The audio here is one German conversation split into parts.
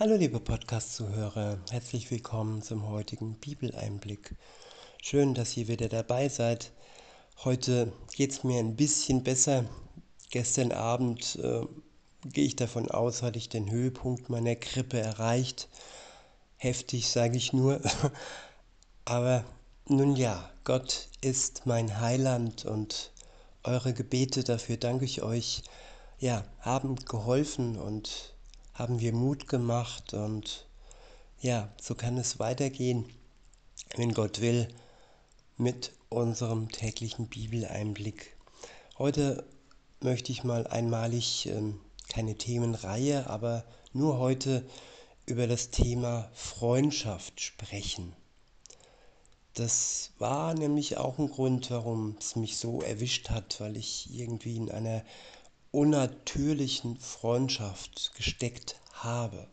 Hallo liebe Podcast-Zuhörer, herzlich willkommen zum heutigen Bibeleinblick. Schön, dass ihr wieder dabei seid. Heute geht es mir ein bisschen besser. Gestern Abend äh, gehe ich davon aus, hatte ich den Höhepunkt meiner Grippe erreicht. Heftig sage ich nur. Aber nun ja, Gott ist mein Heiland und eure Gebete, dafür danke ich euch, ja, haben geholfen und haben wir Mut gemacht und ja, so kann es weitergehen, wenn Gott will, mit unserem täglichen Bibeleinblick. Heute möchte ich mal einmalig äh, keine Themenreihe, aber nur heute über das Thema Freundschaft sprechen. Das war nämlich auch ein Grund, warum es mich so erwischt hat, weil ich irgendwie in einer unnatürlichen Freundschaft gesteckt habe.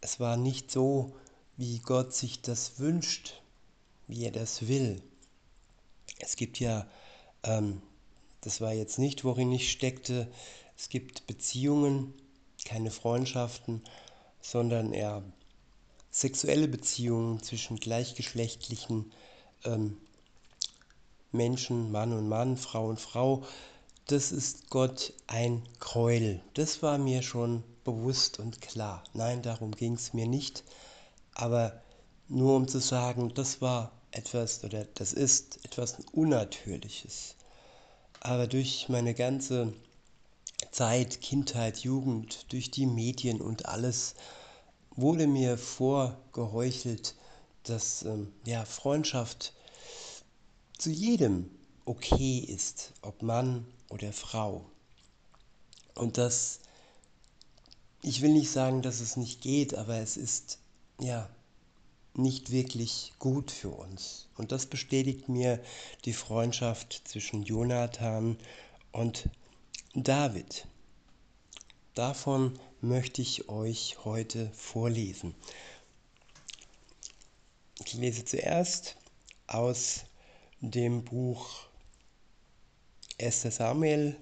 Es war nicht so, wie Gott sich das wünscht, wie er das will. Es gibt ja, ähm, das war jetzt nicht, worin ich steckte, es gibt Beziehungen, keine Freundschaften, sondern eher sexuelle Beziehungen zwischen gleichgeschlechtlichen ähm, Menschen, Mann und Mann, Frau und Frau, das ist Gott ein Gräuel. Das war mir schon bewusst und klar. Nein, darum ging es mir nicht. Aber nur um zu sagen, das war etwas oder das ist etwas Unnatürliches. Aber durch meine ganze Zeit, Kindheit, Jugend, durch die Medien und alles wurde mir vorgeheuchelt, dass ähm, ja, Freundschaft zu jedem okay ist, ob Mann oder Frau. Und das, ich will nicht sagen, dass es nicht geht, aber es ist ja nicht wirklich gut für uns. Und das bestätigt mir die Freundschaft zwischen Jonathan und David. Davon möchte ich euch heute vorlesen. Ich lese zuerst aus dem Buch 1. Samuel,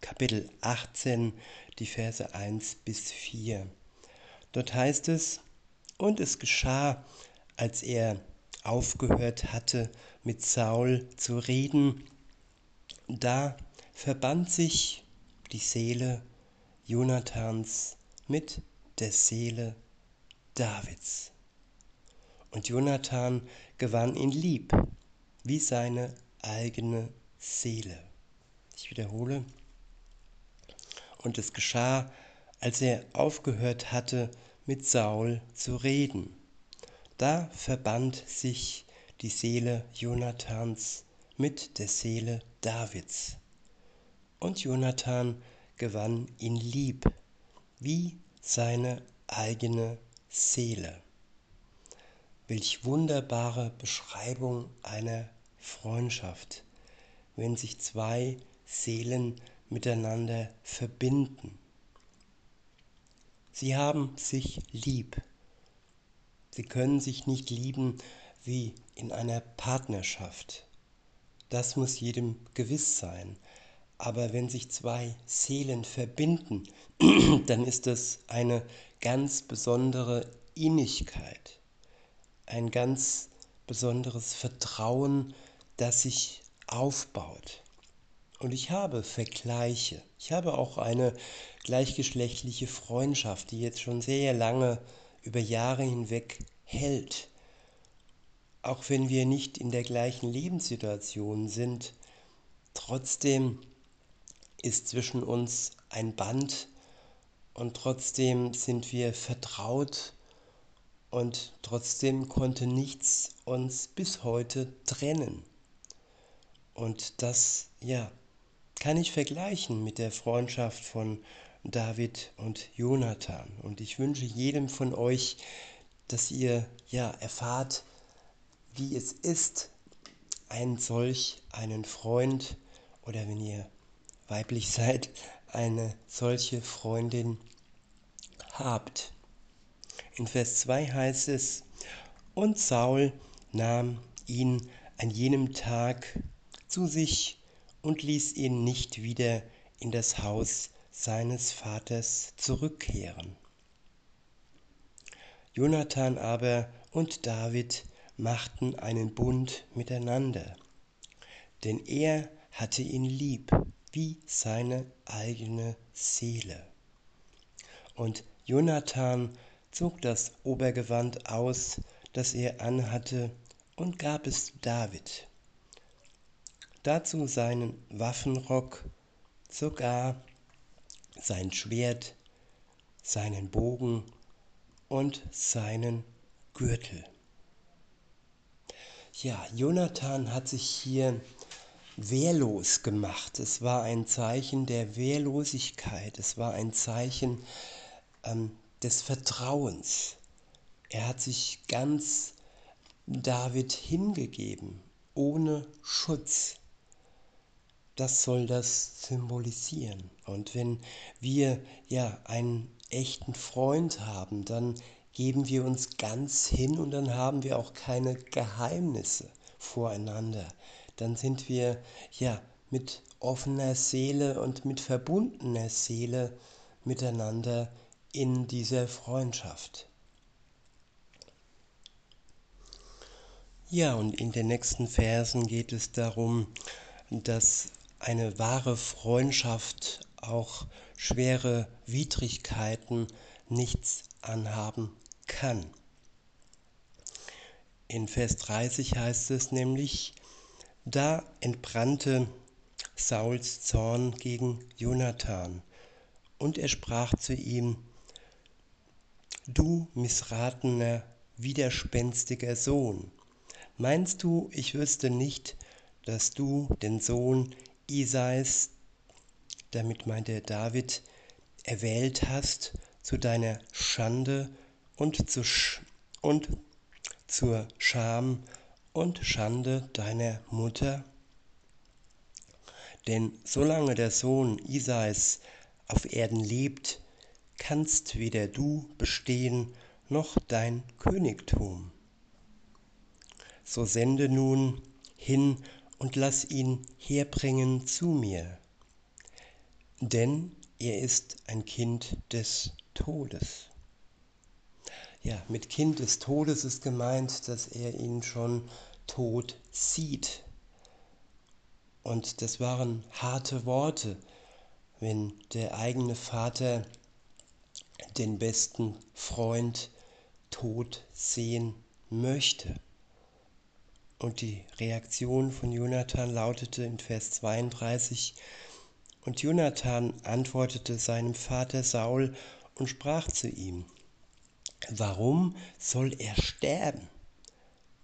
Kapitel 18, die Verse 1 bis 4. Dort heißt es, und es geschah, als er aufgehört hatte, mit Saul zu reden, da verband sich die Seele Jonathans mit der Seele Davids. Und Jonathan gewann ihn lieb, wie seine eigene Seele. Ich wiederhole. Und es geschah, als er aufgehört hatte, mit Saul zu reden. Da verband sich die Seele Jonathans mit der Seele Davids. Und Jonathan gewann ihn lieb, wie seine eigene Seele. Welch wunderbare Beschreibung einer Freundschaft, wenn sich zwei Seelen miteinander verbinden. Sie haben sich lieb. Sie können sich nicht lieben wie in einer Partnerschaft. Das muss jedem gewiss sein. Aber wenn sich zwei Seelen verbinden, dann ist das eine ganz besondere Innigkeit, ein ganz besonderes Vertrauen, das sich aufbaut. Und ich habe Vergleiche. Ich habe auch eine gleichgeschlechtliche Freundschaft, die jetzt schon sehr lange über Jahre hinweg hält. Auch wenn wir nicht in der gleichen Lebenssituation sind, trotzdem ist zwischen uns ein Band und trotzdem sind wir vertraut und trotzdem konnte nichts uns bis heute trennen. Und das, ja, kann ich vergleichen mit der Freundschaft von David und Jonathan. Und ich wünsche jedem von euch, dass ihr ja erfahrt, wie es ist, einen solch einen Freund oder wenn ihr weiblich seid, eine solche Freundin habt. In Vers 2 heißt es, und Saul nahm ihn an jenem Tag zu sich und ließ ihn nicht wieder in das Haus seines Vaters zurückkehren. Jonathan aber und David machten einen Bund miteinander, denn er hatte ihn lieb wie seine eigene Seele. Und Jonathan zog das Obergewand aus, das er anhatte, und gab es David. Dazu seinen Waffenrock, sogar sein Schwert, seinen Bogen und seinen Gürtel. Ja, Jonathan hat sich hier wehrlos gemacht. Es war ein Zeichen der Wehrlosigkeit. Es war ein Zeichen ähm, des Vertrauens. Er hat sich ganz David hingegeben, ohne Schutz. Das soll das symbolisieren. Und wenn wir ja einen echten Freund haben, dann geben wir uns ganz hin und dann haben wir auch keine Geheimnisse voreinander. Dann sind wir ja mit offener Seele und mit verbundener Seele miteinander in dieser Freundschaft. Ja, und in den nächsten Versen geht es darum, dass eine wahre Freundschaft auch schwere Widrigkeiten nichts anhaben kann. In Vers 30 heißt es nämlich, da entbrannte Sauls Zorn gegen Jonathan, und er sprach zu ihm, Du missratener, widerspenstiger Sohn, meinst du, ich wüsste nicht, dass du den Sohn Isais, damit meint er David, erwählt hast zu deiner Schande und, zu Sch und zur Scham und Schande deiner Mutter? Denn solange der Sohn Isais auf Erden lebt, kannst weder du bestehen noch dein Königtum. So sende nun hin und lass ihn herbringen zu mir, denn er ist ein Kind des Todes. Ja, mit Kind des Todes ist gemeint, dass er ihn schon tot sieht. Und das waren harte Worte, wenn der eigene Vater den besten Freund tot sehen möchte. Und die Reaktion von Jonathan lautete in Vers 32, und Jonathan antwortete seinem Vater Saul und sprach zu ihm, Warum soll er sterben?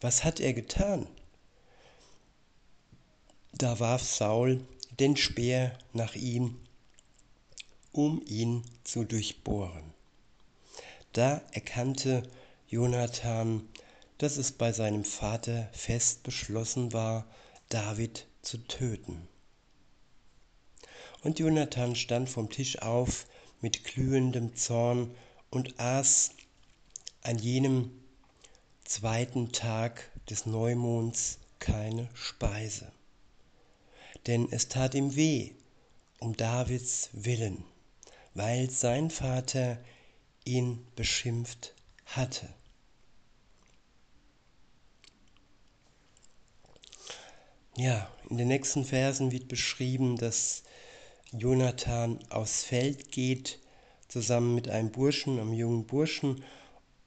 Was hat er getan? Da warf Saul den Speer nach ihm, um ihn zu durchbohren. Da erkannte Jonathan, dass es bei seinem Vater fest beschlossen war, David zu töten. Und Jonathan stand vom Tisch auf mit glühendem Zorn und aß an jenem zweiten Tag des Neumonds keine Speise. Denn es tat ihm weh um Davids willen, weil sein Vater ihn beschimpft hatte. Ja, in den nächsten Versen wird beschrieben, dass Jonathan aufs Feld geht, zusammen mit einem Burschen, einem jungen Burschen,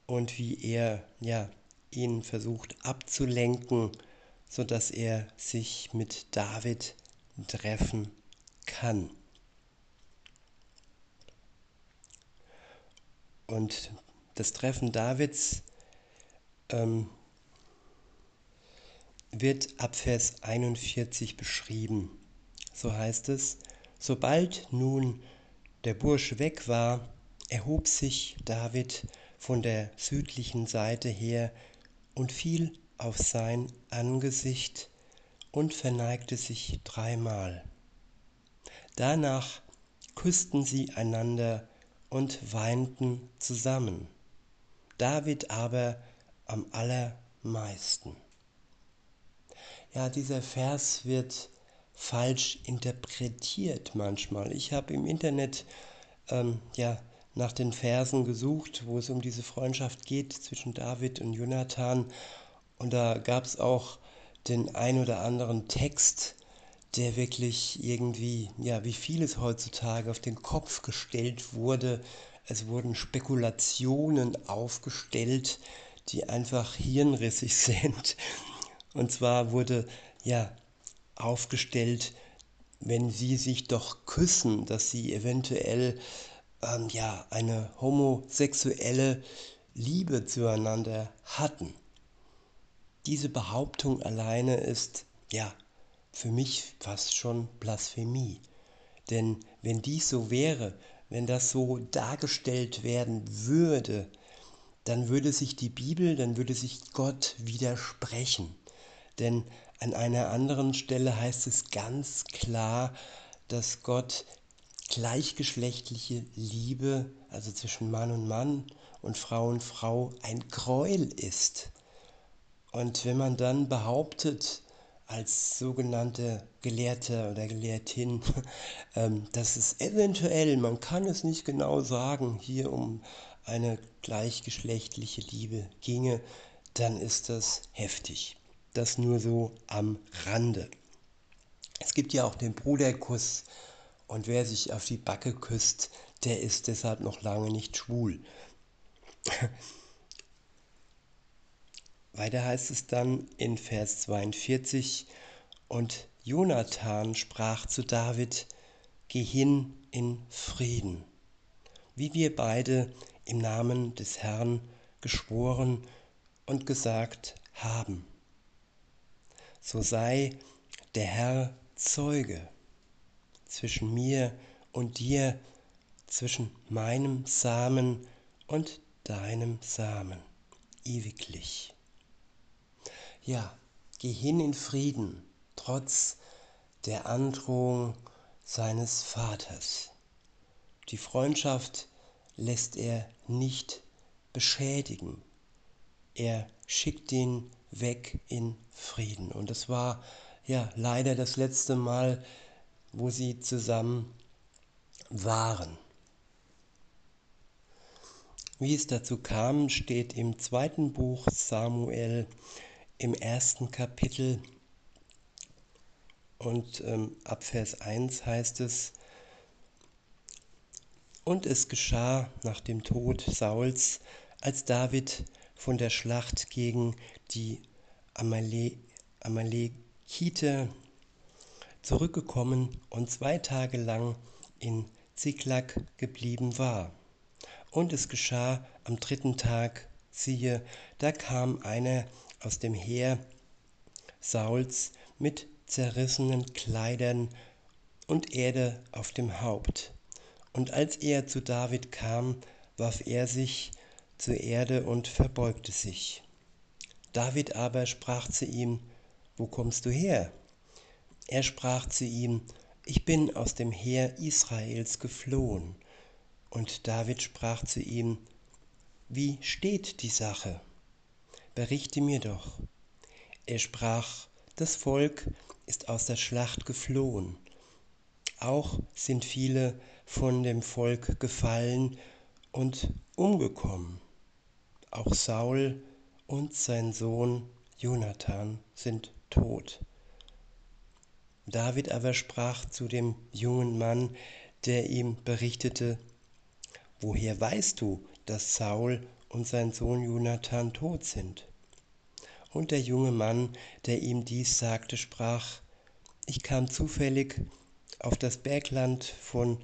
und wie er ja, ihn versucht abzulenken, sodass er sich mit David treffen kann. Und das Treffen Davids ähm, wird ab Vers 41 beschrieben. So heißt es, sobald nun der Bursch weg war, erhob sich David von der südlichen Seite her und fiel auf sein Angesicht und verneigte sich dreimal. Danach küssten sie einander und weinten zusammen, David aber am allermeisten. Ja, dieser Vers wird falsch interpretiert manchmal. Ich habe im Internet ähm, ja nach den Versen gesucht, wo es um diese Freundschaft geht zwischen David und Jonathan. Und da gab es auch den ein oder anderen Text, der wirklich irgendwie, ja, wie vieles heutzutage auf den Kopf gestellt wurde. Es wurden Spekulationen aufgestellt, die einfach hirnrissig sind. Und zwar wurde ja aufgestellt, wenn sie sich doch küssen, dass sie eventuell ähm, ja eine homosexuelle Liebe zueinander hatten. Diese Behauptung alleine ist ja für mich fast schon Blasphemie. Denn wenn dies so wäre, wenn das so dargestellt werden würde, dann würde sich die Bibel, dann würde sich Gott widersprechen. Denn an einer anderen Stelle heißt es ganz klar, dass Gott gleichgeschlechtliche Liebe, also zwischen Mann und Mann und Frau und Frau, ein Gräuel ist. Und wenn man dann behauptet, als sogenannte Gelehrte oder Gelehrtin, ähm, dass es eventuell, man kann es nicht genau sagen, hier um eine gleichgeschlechtliche Liebe ginge, dann ist das heftig. Das nur so am Rande. Es gibt ja auch den Bruderkuss und wer sich auf die Backe küsst, der ist deshalb noch lange nicht schwul. Weiter heißt es dann in Vers 42, und Jonathan sprach zu David, Geh hin in Frieden, wie wir beide im Namen des Herrn geschworen und gesagt haben. So sei der Herr Zeuge zwischen mir und dir, zwischen meinem Samen und deinem Samen, ewiglich. Ja, geh hin in Frieden, trotz der Androhung seines Vaters. Die Freundschaft lässt er nicht beschädigen. Er schickt ihn weg in Frieden. Und es war ja leider das letzte Mal, wo sie zusammen waren. Wie es dazu kam, steht im zweiten Buch Samuel im ersten Kapitel und ähm, ab Vers 1 heißt es, und es geschah nach dem Tod Sauls, als David von der Schlacht gegen die Amale Amalekite zurückgekommen und zwei Tage lang in Ziklag geblieben war. Und es geschah am dritten Tag, siehe, da kam einer aus dem Heer Sauls mit zerrissenen Kleidern und Erde auf dem Haupt. Und als er zu David kam, warf er sich zur Erde und verbeugte sich. David aber sprach zu ihm, Wo kommst du her? Er sprach zu ihm, Ich bin aus dem Heer Israels geflohen. Und David sprach zu ihm, Wie steht die Sache? berichte mir doch. Er sprach, das Volk ist aus der Schlacht geflohen. Auch sind viele von dem Volk gefallen und umgekommen. Auch Saul und sein Sohn Jonathan sind tot. David aber sprach zu dem jungen Mann, der ihm berichtete, Woher weißt du, dass Saul und sein Sohn Jonathan tot sind. Und der junge Mann, der ihm dies sagte, sprach, ich kam zufällig auf das Bergland von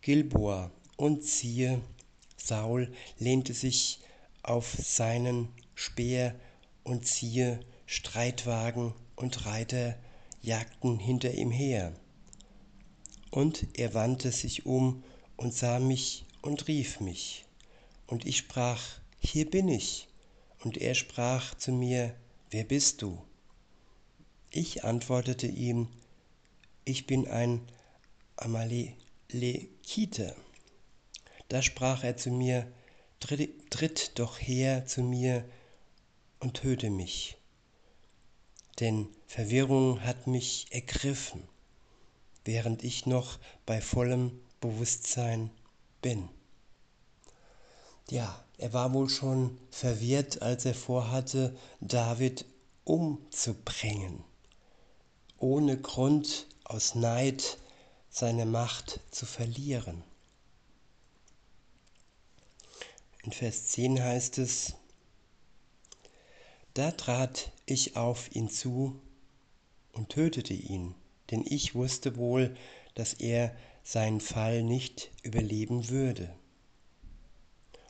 Gilboa und siehe, Saul lehnte sich auf seinen Speer und siehe, Streitwagen und Reiter jagten hinter ihm her. Und er wandte sich um und sah mich und rief mich. Und ich sprach, hier bin ich. Und er sprach zu mir, wer bist du? Ich antwortete ihm, ich bin ein Amalekite. Da sprach er zu mir, tritt, tritt doch her zu mir und töte mich. Denn Verwirrung hat mich ergriffen, während ich noch bei vollem Bewusstsein bin. Ja, er war wohl schon verwirrt, als er vorhatte, David umzubringen, ohne Grund aus Neid seine Macht zu verlieren. In Vers 10 heißt es, da trat ich auf ihn zu und tötete ihn, denn ich wusste wohl, dass er seinen Fall nicht überleben würde.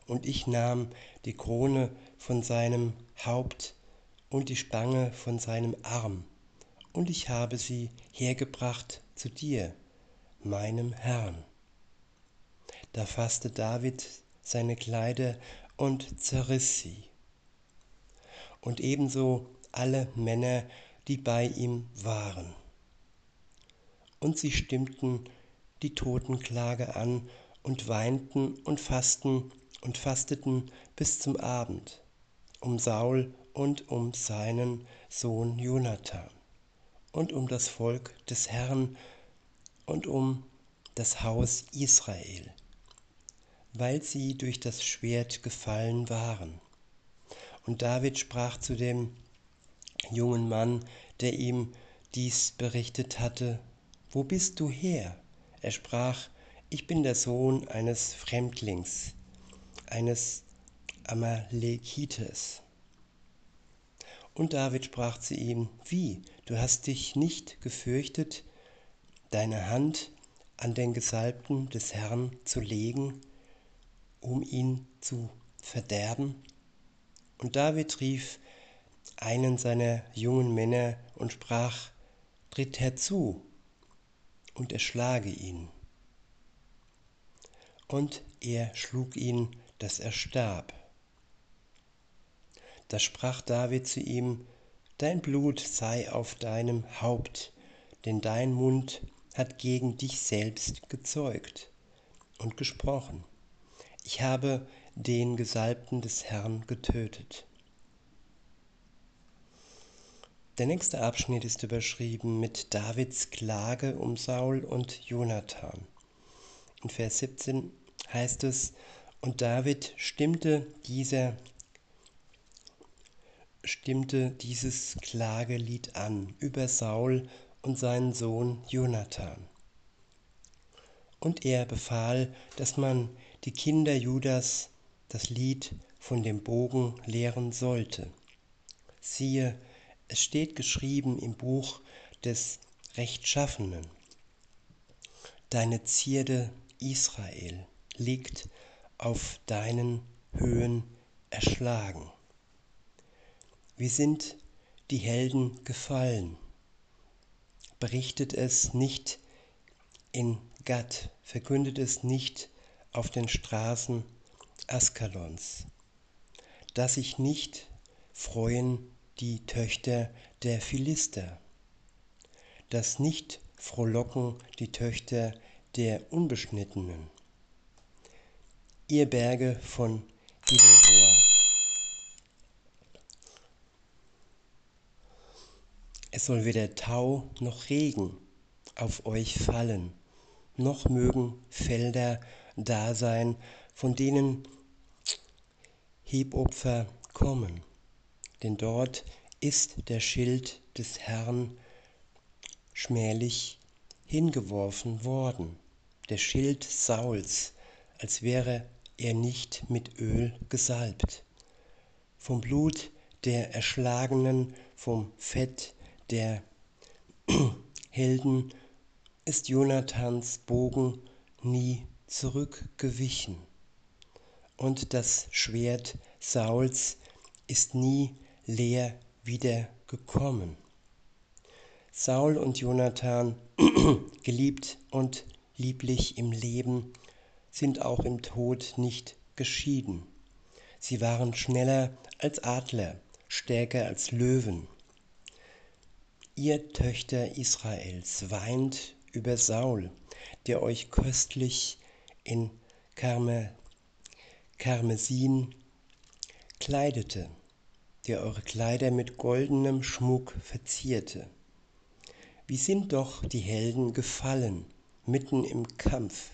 Und ich nahm die Krone von seinem Haupt und die Spange von seinem Arm, und ich habe sie hergebracht zu dir, meinem Herrn. Da fasste David seine Kleider und zerriss sie. Und ebenso alle Männer, die bei ihm waren. Und sie stimmten die Totenklage an und weinten und fasten und fasteten bis zum Abend um Saul und um seinen Sohn Jonathan und um das Volk des Herrn und um das Haus Israel, weil sie durch das Schwert gefallen waren. Und David sprach zu dem jungen Mann, der ihm dies berichtet hatte, Wo bist du her? Er sprach, Ich bin der Sohn eines Fremdlings, eines Amalekites. Und David sprach zu ihm, Wie, du hast dich nicht gefürchtet, deine Hand an den Gesalbten des Herrn zu legen, um ihn zu verderben? Und David rief einen seiner jungen Männer und sprach, Tritt herzu und erschlage ihn. Und er schlug ihn, dass er starb. Da sprach David zu ihm, Dein Blut sei auf deinem Haupt, denn dein Mund hat gegen dich selbst gezeugt und gesprochen. Ich habe den Gesalbten des Herrn getötet. Der nächste Abschnitt ist überschrieben mit Davids Klage um Saul und Jonathan. In Vers 17 heißt es, und David stimmte dieser stimmte dieses Klagelied an über Saul und seinen Sohn Jonathan. Und er befahl, dass man die Kinder Judas das Lied von dem Bogen lehren sollte. Siehe, es steht geschrieben im Buch des Rechtschaffenen. Deine Zierde Israel liegt auf deinen Höhen erschlagen. Wie sind die Helden gefallen? Berichtet es nicht in Gad, verkündet es nicht auf den Straßen Askalons, dass sich nicht freuen die Töchter der Philister, dass nicht frohlocken die Töchter der Unbeschnittenen. Ihr Berge von Gilboa, Es soll weder Tau noch Regen auf euch fallen, noch mögen Felder da sein, von denen Hebopfer kommen. Denn dort ist der Schild des Herrn schmählich hingeworfen worden, der Schild Sauls, als wäre er nicht mit Öl gesalbt. Vom Blut der Erschlagenen, vom Fett der Helden ist Jonathans Bogen nie zurückgewichen und das Schwert Sauls ist nie leer wiedergekommen. Saul und Jonathan, geliebt und lieblich im Leben, sind auch im Tod nicht geschieden. Sie waren schneller als Adler, stärker als Löwen. Ihr Töchter Israels, weint über Saul, der euch köstlich in Karme, Karmesin kleidete, der eure Kleider mit goldenem Schmuck verzierte. Wie sind doch die Helden gefallen, mitten im Kampf.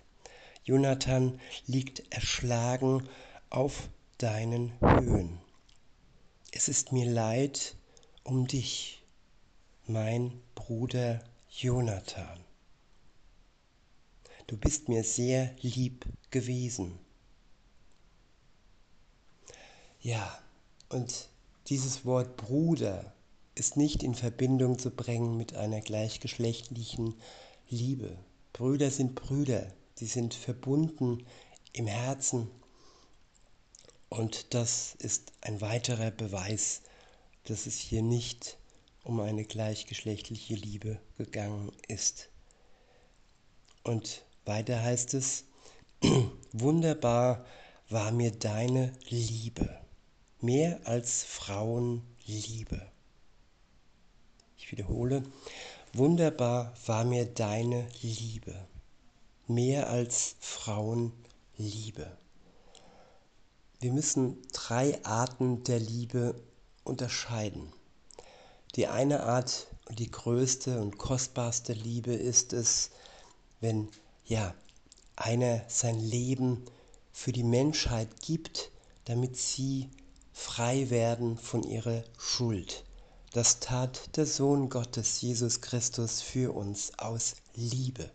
Jonathan liegt erschlagen auf deinen Höhen. Es ist mir leid um dich, mein Bruder Jonathan. Du bist mir sehr lieb gewesen. Ja, und dieses Wort Bruder ist nicht in Verbindung zu bringen mit einer gleichgeschlechtlichen Liebe. Brüder sind Brüder, sie sind verbunden im Herzen und das ist ein weiterer Beweis, dass es hier nicht um eine gleichgeschlechtliche Liebe gegangen ist. Und weiter heißt es, wunderbar war mir deine Liebe, mehr als Frauenliebe. Ich wiederhole, wunderbar war mir deine Liebe, mehr als Frauenliebe. Wir müssen drei Arten der Liebe unterscheiden. Die eine Art und die größte und kostbarste Liebe ist es, wenn ja einer sein Leben für die Menschheit gibt, damit sie frei werden von ihrer Schuld. Das tat der Sohn Gottes, Jesus Christus, für uns aus Liebe.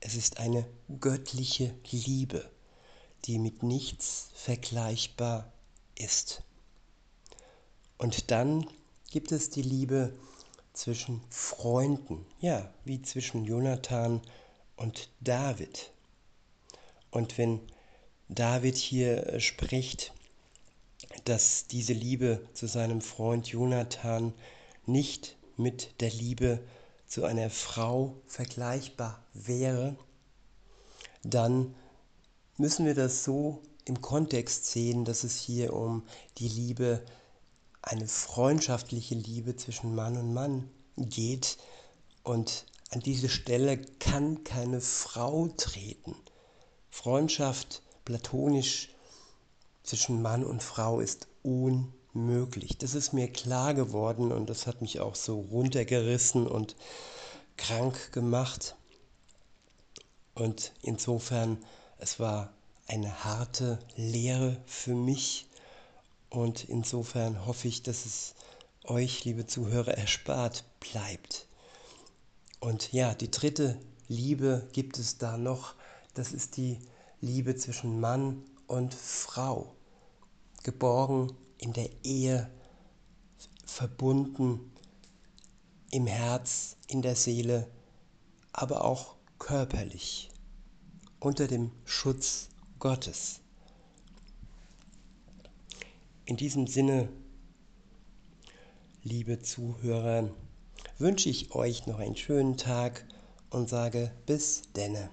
Es ist eine göttliche Liebe die mit nichts vergleichbar ist. Und dann gibt es die Liebe zwischen Freunden, ja, wie zwischen Jonathan und David. Und wenn David hier äh, spricht, dass diese Liebe zu seinem Freund Jonathan nicht mit der Liebe zu einer Frau vergleichbar wäre, dann müssen wir das so im Kontext sehen, dass es hier um die Liebe, eine freundschaftliche Liebe zwischen Mann und Mann geht. Und an diese Stelle kann keine Frau treten. Freundschaft platonisch zwischen Mann und Frau ist unmöglich. Das ist mir klar geworden und das hat mich auch so runtergerissen und krank gemacht. Und insofern es war eine harte Lehre für mich und insofern hoffe ich, dass es euch, liebe Zuhörer, erspart bleibt. Und ja, die dritte Liebe gibt es da noch. Das ist die Liebe zwischen Mann und Frau. Geborgen in der Ehe, verbunden im Herz, in der Seele, aber auch körperlich unter dem Schutz Gottes. In diesem Sinne, liebe Zuhörer, wünsche ich euch noch einen schönen Tag und sage bis denne.